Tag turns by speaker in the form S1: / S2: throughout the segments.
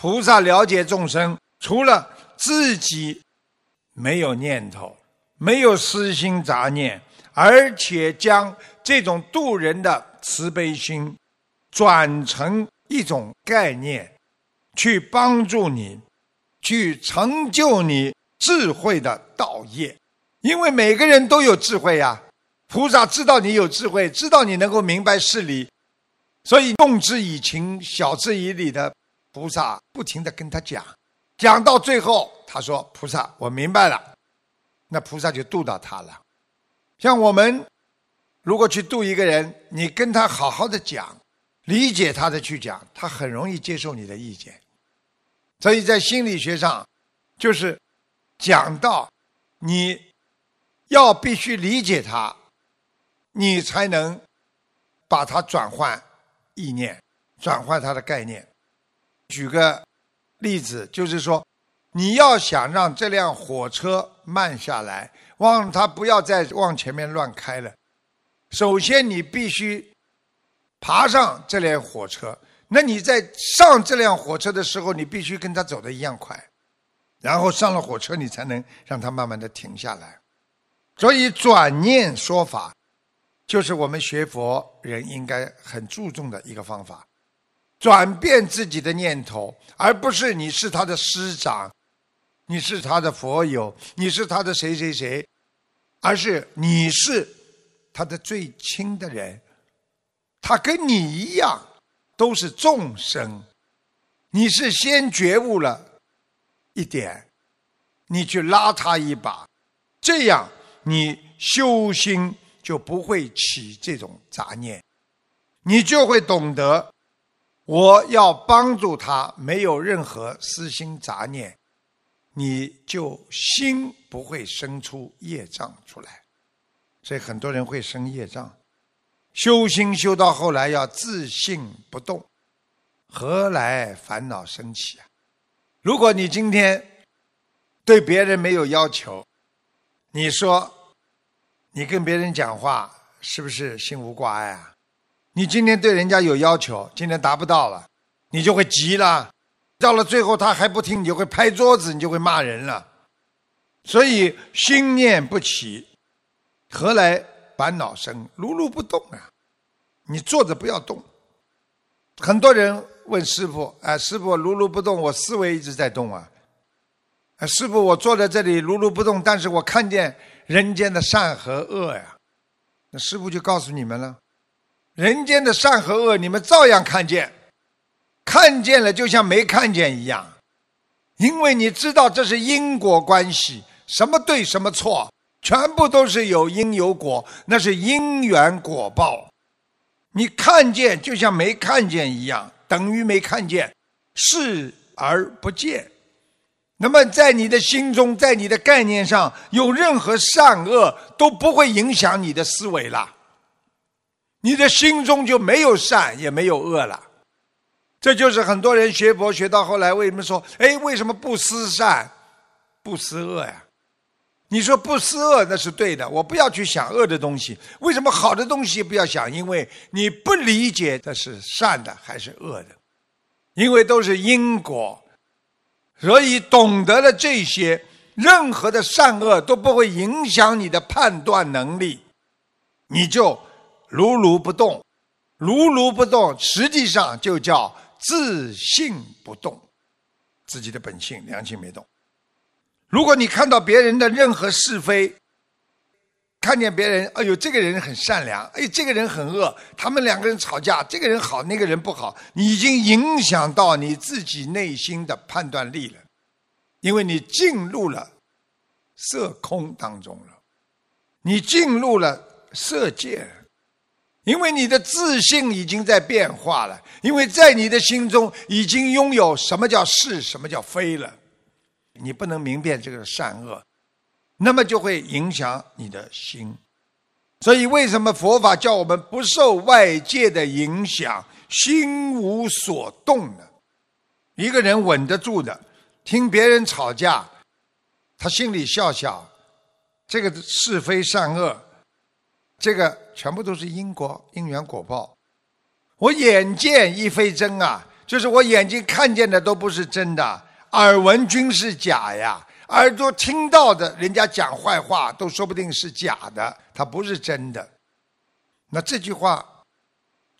S1: 菩萨了解众生，除了自己没有念头，没有私心杂念，而且将这种度人的慈悲心转成一种概念，去帮助你，去成就你智慧的道业。因为每个人都有智慧呀，菩萨知道你有智慧，知道你能够明白事理，所以动之以情，晓之以理的。菩萨不停的跟他讲，讲到最后，他说：“菩萨，我明白了。”那菩萨就度到他了。像我们如果去度一个人，你跟他好好的讲，理解他的去讲，他很容易接受你的意见。所以在心理学上，就是讲到你要必须理解他，你才能把他转换意念，转换他的概念。举个例子，就是说，你要想让这辆火车慢下来，望它不要再往前面乱开了，首先你必须爬上这辆火车。那你在上这辆火车的时候，你必须跟它走的一样快，然后上了火车，你才能让它慢慢的停下来。所以转念说法，就是我们学佛人应该很注重的一个方法。转变自己的念头，而不是你是他的师长，你是他的佛友，你是他的谁谁谁，而是你是他的最亲的人，他跟你一样都是众生，你是先觉悟了一点，你去拉他一把，这样你修心就不会起这种杂念，你就会懂得。我要帮助他，没有任何私心杂念，你就心不会生出业障出来。所以很多人会生业障。修心修到后来要自信不动，何来烦恼生起啊？如果你今天对别人没有要求，你说你跟别人讲话是不是心无挂碍啊？你今天对人家有要求，今天达不到了，你就会急了。到了最后他还不听，你就会拍桌子，你就会骂人了。所以心念不起，何来烦恼生？如如不动啊！你坐着不要动。很多人问师傅：“哎，师傅，如如不动，我思维一直在动啊。”哎，师傅，我坐在这里如如不动，但是我看见人间的善和恶呀。那师傅就告诉你们了。人间的善和恶，你们照样看见，看见了就像没看见一样，因为你知道这是因果关系，什么对什么错，全部都是有因有果，那是因缘果报。你看见就像没看见一样，等于没看见，视而不见。那么在你的心中，在你的概念上有任何善恶，都不会影响你的思维了。你的心中就没有善也没有恶了，这就是很多人学佛学到后来为什么说，哎，为什么不思善，不思恶呀？你说不思恶那是对的，我不要去想恶的东西。为什么好的东西不要想？因为你不理解这是善的还是恶的，因为都是因果，所以懂得了这些，任何的善恶都不会影响你的判断能力，你就。如如不动，如如不动，实际上就叫自信不动，自己的本性良心没动。如果你看到别人的任何是非，看见别人，哎呦，这个人很善良，哎，这个人很恶，他们两个人吵架，这个人好，那个人不好，你已经影响到你自己内心的判断力了，因为你进入了色空当中了，你进入了色界了。因为你的自信已经在变化了，因为在你的心中已经拥有什么叫是，什么叫非了，你不能明辨这个善恶，那么就会影响你的心。所以，为什么佛法叫我们不受外界的影响，心无所动呢？一个人稳得住的，听别人吵架，他心里笑笑，这个是非善恶。这个全部都是因果因缘果报，我眼见亦非真啊，就是我眼睛看见的都不是真的，耳闻均是假呀。耳朵听到的人家讲坏话，都说不定是假的，它不是真的。那这句话，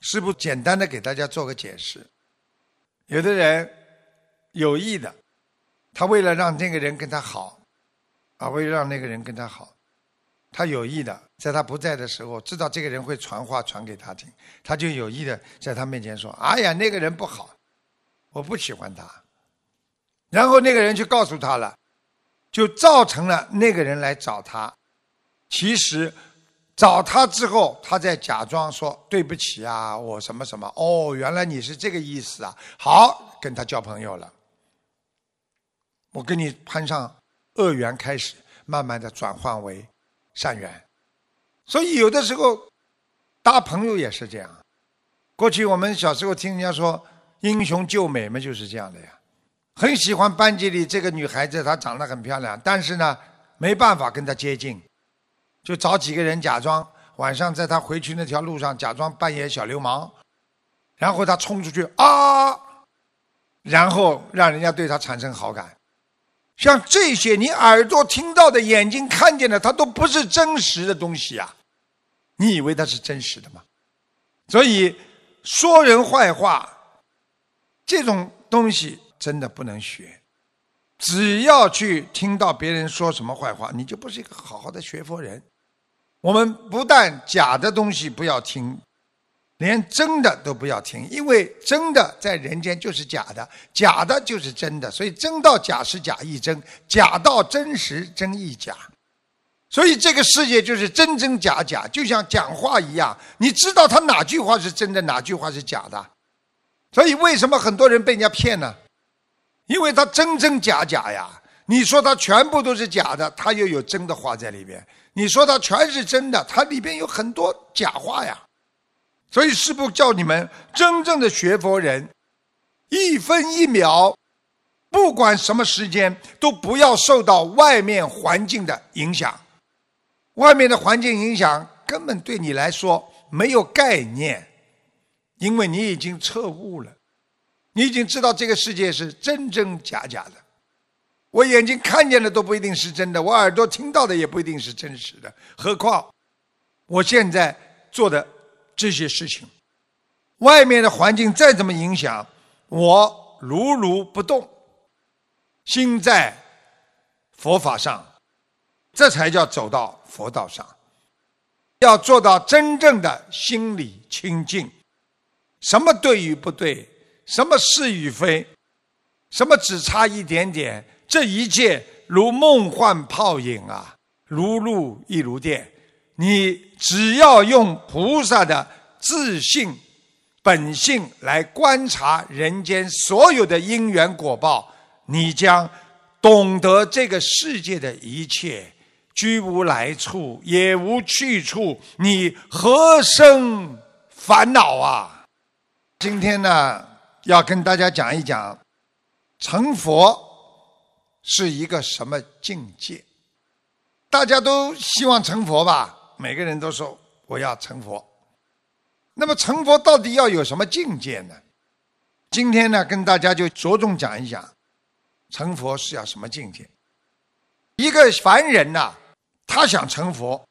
S1: 是不是简单的给大家做个解释？有的人有意的，他为了让那个人跟他好，啊，为了让那个人跟他好，他有意的，在他不在的时候，知道这个人会传话传给他听，他就有意的在他面前说：“哎呀，那个人不好，我不喜欢他。”然后那个人就告诉他了。就造成了那个人来找他，其实找他之后，他在假装说对不起啊，我什么什么哦，原来你是这个意思啊，好跟他交朋友了，我跟你攀上恶缘，开始慢慢的转换为善缘，所以有的时候搭朋友也是这样。过去我们小时候听人家说英雄救美嘛，就是这样的呀。很喜欢班级里这个女孩子，她长得很漂亮，但是呢，没办法跟她接近，就找几个人假装晚上在她回去那条路上假装扮演小流氓，然后她冲出去啊，然后让人家对她产生好感。像这些，你耳朵听到的、眼睛看见的，它都不是真实的东西啊！你以为它是真实的吗？所以说人坏话这种东西。真的不能学，只要去听到别人说什么坏话，你就不是一个好好的学佛人。我们不但假的东西不要听，连真的都不要听，因为真的在人间就是假的，假的就是真的，所以真到假时假亦真，假到真时真亦假。所以这个世界就是真真假假，就像讲话一样，你知道他哪句话是真的，哪句话是假的。所以为什么很多人被人家骗呢？因为他真真假假呀，你说他全部都是假的，他又有真的话在里边；你说他全是真的，它里边有很多假话呀。所以师父叫你们真正的学佛人，一分一秒，不管什么时间，都不要受到外面环境的影响。外面的环境影响根本对你来说没有概念，因为你已经彻悟了。你已经知道这个世界是真真假假的，我眼睛看见的都不一定是真的，我耳朵听到的也不一定是真实的。何况我现在做的这些事情，外面的环境再怎么影响，我如如不动，心在佛法上，这才叫走到佛道上。要做到真正的心理清净，什么对与不对？什么是与非？什么只差一点点？这一切如梦幻泡影啊，如露亦如电。你只要用菩萨的自信、本性来观察人间所有的因缘果报，你将懂得这个世界的一切，居无来处，也无去处，你何生烦恼啊？今天呢？要跟大家讲一讲，成佛是一个什么境界？大家都希望成佛吧？每个人都说我要成佛。那么成佛到底要有什么境界呢？今天呢，跟大家就着重讲一讲，成佛是要什么境界？一个凡人呐，他想成佛，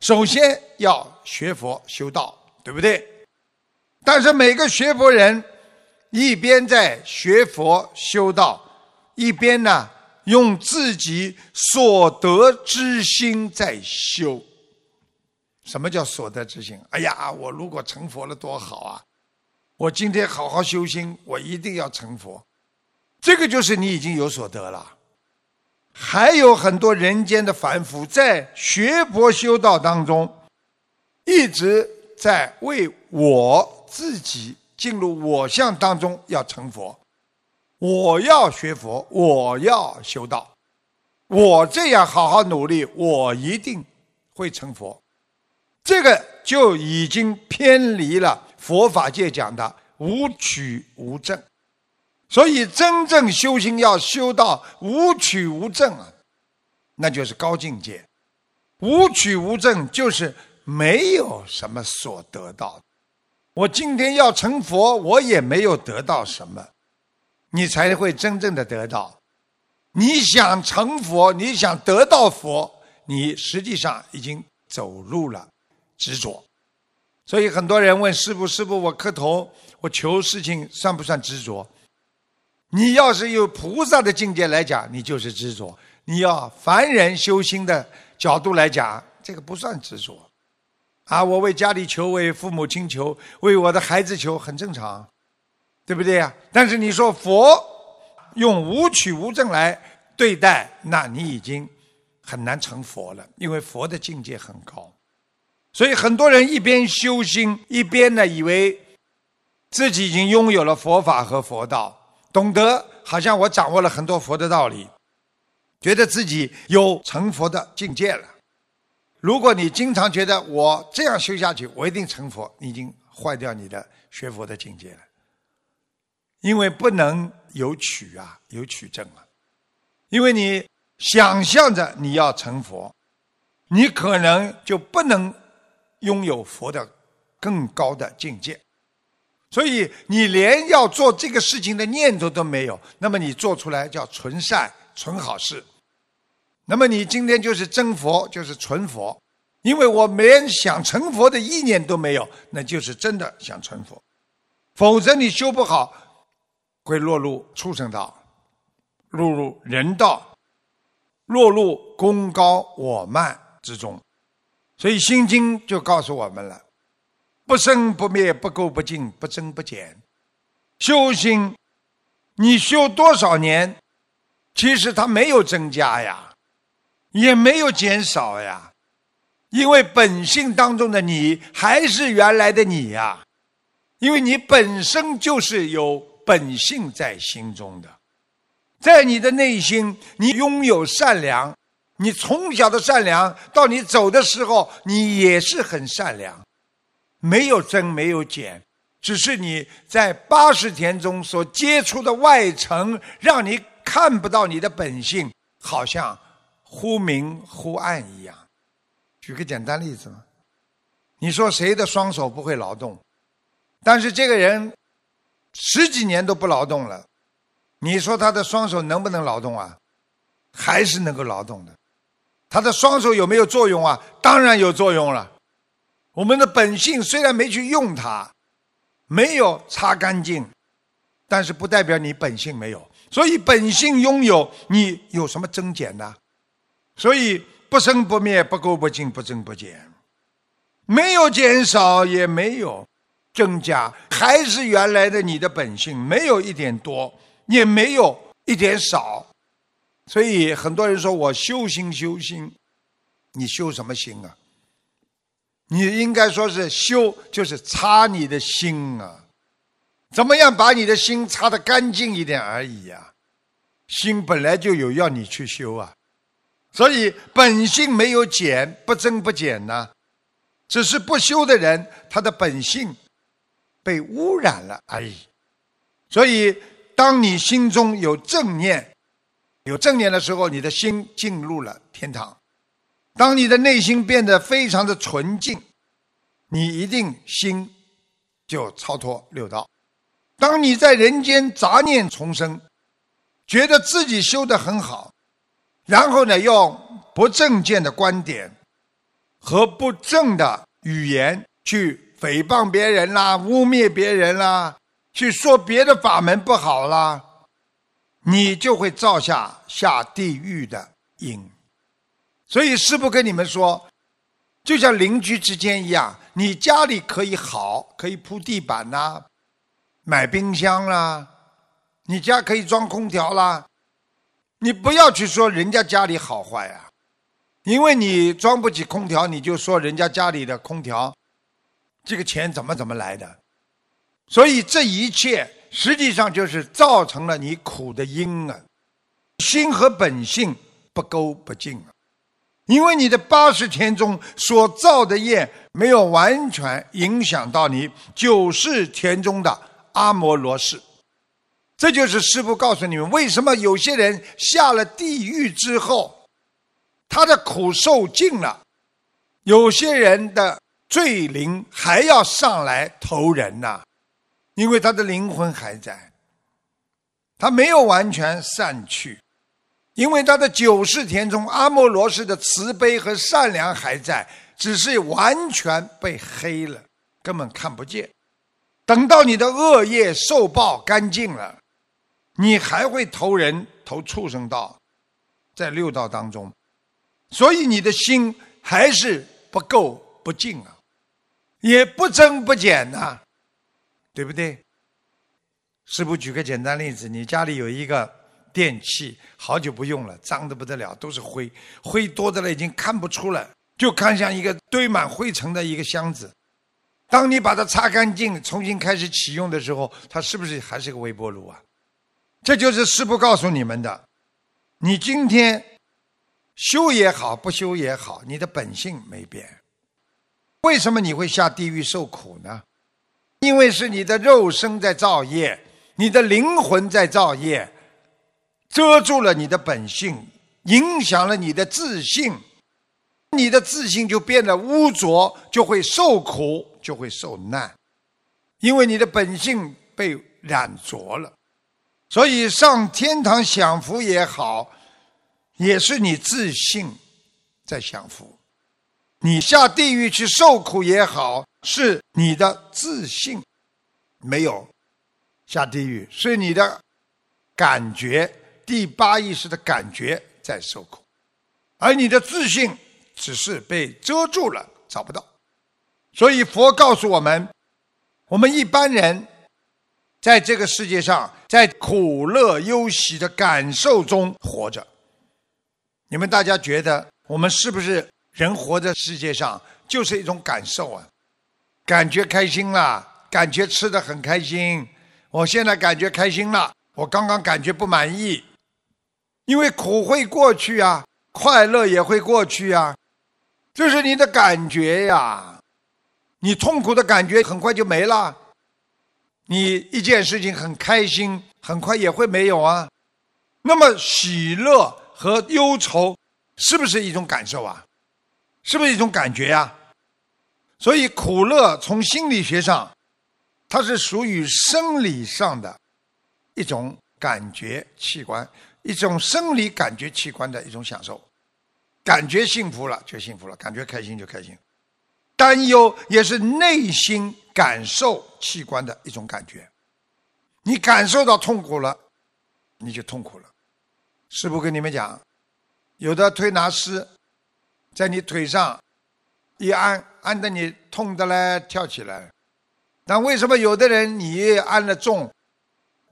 S1: 首先要学佛修道，对不对？但是每个学佛人。一边在学佛修道，一边呢用自己所得之心在修。什么叫所得之心？哎呀，我如果成佛了多好啊！我今天好好修心，我一定要成佛。这个就是你已经有所得了。还有很多人间的凡夫在学佛修道当中，一直在为我自己。进入我相当中要成佛，我要学佛，我要修道，我这样好好努力，我一定会成佛。这个就已经偏离了佛法界讲的无取无证。所以真正修行要修到无取无证啊，那就是高境界。无取无证就是没有什么所得到。我今天要成佛，我也没有得到什么，你才会真正的得到。你想成佛，你想得到佛，你实际上已经走入了执着。所以很多人问师傅：“师傅，我磕头，我求事情，算不算执着？”你要是有菩萨的境界来讲，你就是执着；你要凡人修心的角度来讲，这个不算执着。啊，我为家里求，为父母亲求，为我的孩子求，很正常，对不对呀？但是你说佛用无取无证来对待，那你已经很难成佛了，因为佛的境界很高。所以很多人一边修心，一边呢以为自己已经拥有了佛法和佛道。懂得，好像我掌握了很多佛的道理，觉得自己有成佛的境界了。如果你经常觉得我这样修下去，我一定成佛，你已经坏掉你的学佛的境界了。因为不能有取啊，有取证啊。因为你想象着你要成佛，你可能就不能拥有佛的更高的境界。所以你连要做这个事情的念头都没有，那么你做出来叫纯善、纯好事。那么你今天就是真佛，就是纯佛，因为我连想成佛的意念都没有，那就是真的想成佛。否则你修不好，会落入畜生道，落入人道，落入功高我慢之中。所以《心经》就告诉我们了。不生不灭，不垢不净，不增不减。修心，你修多少年，其实它没有增加呀，也没有减少呀，因为本性当中的你还是原来的你呀，因为你本身就是有本性在心中的，在你的内心，你拥有善良，你从小的善良，到你走的时候，你也是很善良。没有增，没有减，只是你在八十天中所接触的外层，让你看不到你的本性，好像忽明忽暗一样。举个简单例子嘛，你说谁的双手不会劳动？但是这个人十几年都不劳动了，你说他的双手能不能劳动啊？还是能够劳动的。他的双手有没有作用啊？当然有作用了。我们的本性虽然没去用它，没有擦干净，但是不代表你本性没有。所以本性拥有，你有什么增减呢？所以不生不灭，不垢不净，不增不减，没有减少，也没有增加，还是原来的你的本性，没有一点多，也没有一点少。所以很多人说我修心修心，你修什么心啊？你应该说是修，就是擦你的心啊，怎么样把你的心擦得干净一点而已呀？心本来就有要你去修啊，所以本性没有减，不增不减呢，只是不修的人，他的本性被污染了而已。所以，当你心中有正念，有正念的时候，你的心进入了天堂。当你的内心变得非常的纯净，你一定心就超脱六道。当你在人间杂念丛生，觉得自己修得很好，然后呢，用不正见的观点和不正的语言去诽谤别人啦、污蔑别人啦、去说别的法门不好啦，你就会造下下地狱的因。所以师父跟你们说，就像邻居之间一样，你家里可以好，可以铺地板呐，买冰箱啦，你家可以装空调啦，你不要去说人家家里好坏啊，因为你装不起空调，你就说人家家里的空调，这个钱怎么怎么来的？所以这一切实际上就是造成了你苦的因啊，心和本性不勾不净啊。因为你的八十天中所造的业没有完全影响到你九世天中的阿摩罗氏，这就是师父告诉你们，为什么有些人下了地狱之后，他的苦受尽了，有些人的罪灵还要上来投人呐，因为他的灵魂还在，他没有完全散去，因为他的九世田中阿莫罗氏的慈悲和善良还在，只是完全被黑了，根本看不见。等到你的恶业受报干净了，你还会投人投畜生道，在六道当中，所以你的心还是不够不净啊。也不增不减呐，对不对？师傅举个简单例子，你家里有一个电器，好久不用了，脏的不得了，都是灰，灰多的了，已经看不出了，就看像一个堆满灰尘的一个箱子。当你把它擦干净，重新开始启用的时候，它是不是还是个微波炉啊？这就是师傅告诉你们的。你今天修也好，不修也好，你的本性没变。为什么你会下地狱受苦呢？因为是你的肉身在造业，你的灵魂在造业，遮住了你的本性，影响了你的自信，你的自信就变得污浊，就会受苦，就会受难，因为你的本性被染浊了。所以上天堂享福也好，也是你自信在享福。你下地狱去受苦也好，是你的自信没有下地狱，是你的感觉第八意识的感觉在受苦，而你的自信只是被遮住了，找不到。所以佛告诉我们，我们一般人在这个世界上，在苦乐忧喜的感受中活着。你们大家觉得我们是不是？人活在世界上就是一种感受啊，感觉开心了，感觉吃的很开心。我现在感觉开心了，我刚刚感觉不满意，因为苦会过去啊，快乐也会过去啊，这是你的感觉呀。你痛苦的感觉很快就没了，你一件事情很开心，很快也会没有啊。那么喜乐和忧愁是不是一种感受啊？是不是一种感觉呀？所以苦乐从心理学上，它是属于生理上的一种感觉器官，一种生理感觉器官的一种享受。感觉幸福了就幸福了，感觉开心就开心。担忧也是内心感受器官的一种感觉。你感受到痛苦了，你就痛苦了。师傅跟你们讲，有的推拿师。在你腿上一按，按的你痛的嘞，跳起来。但为什么有的人你按了重，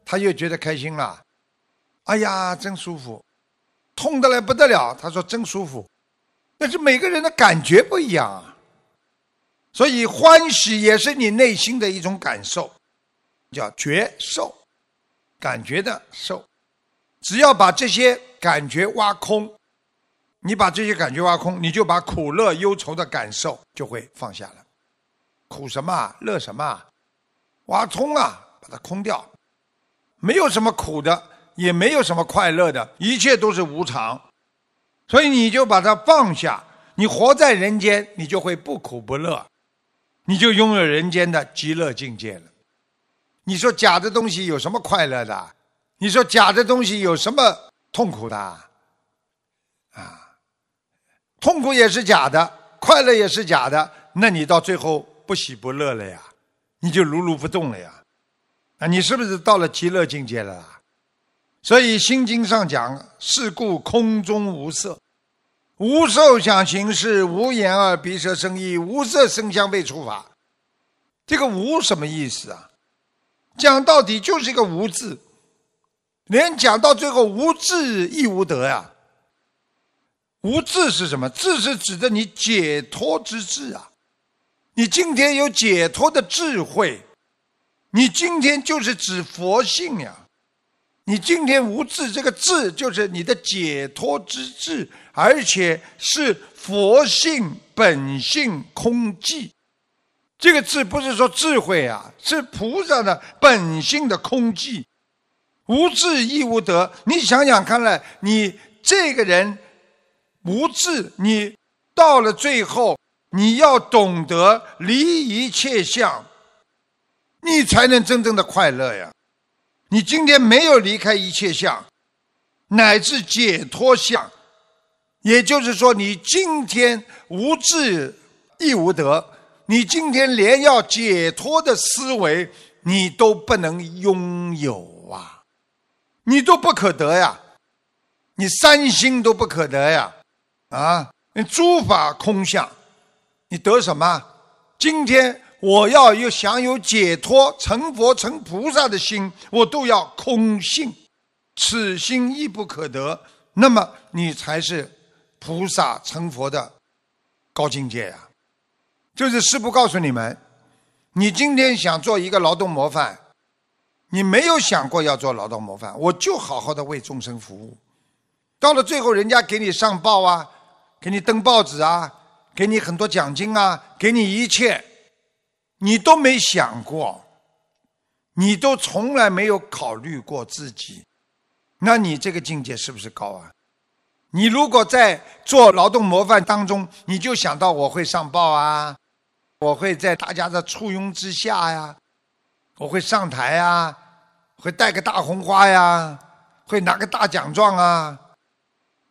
S1: 他又觉得开心了？哎呀，真舒服！痛的嘞不得了，他说真舒服。但是每个人的感觉不一样啊。所以欢喜也是你内心的一种感受，叫觉受，感觉的受。只要把这些感觉挖空。你把这些感觉挖空，你就把苦乐忧愁的感受就会放下了。苦什么？乐什么？挖通啊，把它空掉，没有什么苦的，也没有什么快乐的，一切都是无常。所以你就把它放下，你活在人间，你就会不苦不乐，你就拥有人间的极乐境界了。你说假的东西有什么快乐的？你说假的东西有什么痛苦的？痛苦也是假的，快乐也是假的，那你到最后不喜不乐了呀？你就如如不动了呀？啊，你是不是到了极乐境界了？所以《心经》上讲：“是故空中无色，无受想行识，无眼耳鼻舌身意，无色声香味触法。”这个“无”什么意思啊？讲到底就是一个“无”字，连讲到最后无智亦无德呀。无智是什么？智是指的你解脱之智啊！你今天有解脱的智慧，你今天就是指佛性呀！你今天无智，这个智就是你的解脱之智，而且是佛性本性空寂。这个智不是说智慧啊，是菩萨的本性的空寂。无智亦无得。你想想看来，你这个人。无智，你到了最后，你要懂得离一切相，你才能真正的快乐呀。你今天没有离开一切相，乃至解脱相，也就是说，你今天无智亦无得，你今天连要解脱的思维你都不能拥有啊，你都不可得呀，你三心都不可得呀，啊，你诸法空相，你得什么？今天。我要有想有解脱、成佛、成菩萨的心，我都要空性，此心亦不可得。那么你才是菩萨成佛的高境界呀！就是师父告诉你们，你今天想做一个劳动模范，你没有想过要做劳动模范，我就好好的为众生服务。到了最后，人家给你上报啊，给你登报纸啊，给你很多奖金啊，给你一切。你都没想过，你都从来没有考虑过自己，那你这个境界是不是高啊？你如果在做劳动模范当中，你就想到我会上报啊，我会在大家的簇拥之下呀，我会上台啊，会带个大红花呀，会拿个大奖状啊，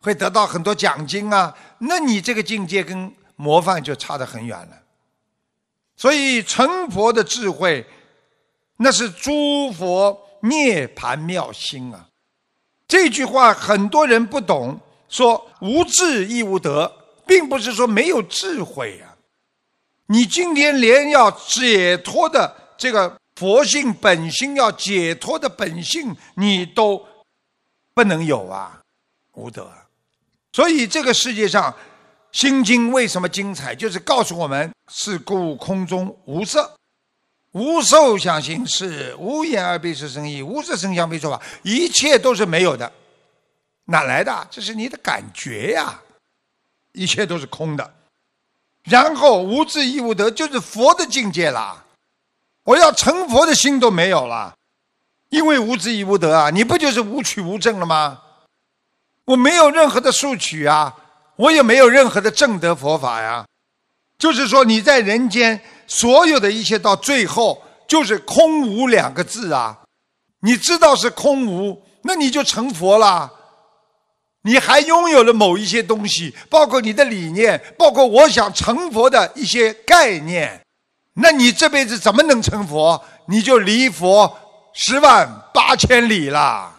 S1: 会得到很多奖金啊，那你这个境界跟模范就差得很远了。所以成佛的智慧，那是诸佛涅盘妙心啊！这句话很多人不懂，说无智亦无得，并不是说没有智慧呀。你今天连要解脱的这个佛性本心，要解脱的本性，你都不能有啊，无德。所以这个世界上。心经为什么精彩？就是告诉我们：是故空中无色，无受想行识，无眼耳鼻舌身意，无色声香味触法，一切都是没有的。哪来的？这是你的感觉呀！一切都是空的。然后无智亦无得，就是佛的境界啦。我要成佛的心都没有了，因为无智亦无得啊！你不就是无取无证了吗？我没有任何的数取啊！我也没有任何的正德佛法呀，就是说你在人间所有的一切到最后就是空无两个字啊，你知道是空无，那你就成佛了。你还拥有了某一些东西，包括你的理念，包括我想成佛的一些概念，那你这辈子怎么能成佛？你就离佛十万八千里了。